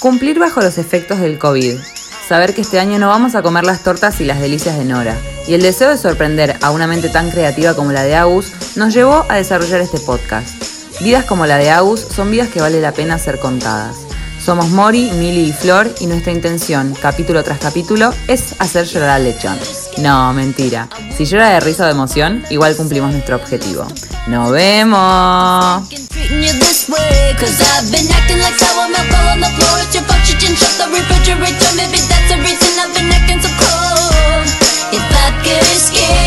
Cumplir bajo los efectos del COVID. Saber que este año no vamos a comer las tortas y las delicias de Nora. Y el deseo de sorprender a una mente tan creativa como la de Agus nos llevó a desarrollar este podcast. Vidas como la de Agus son vidas que vale la pena ser contadas. Somos Mori, Mili y Flor y nuestra intención, capítulo tras capítulo, es hacer llorar al lechón. No, mentira. Si llora de risa o de emoción, igual cumplimos nuestro objetivo. ¡Nos vemos! skin.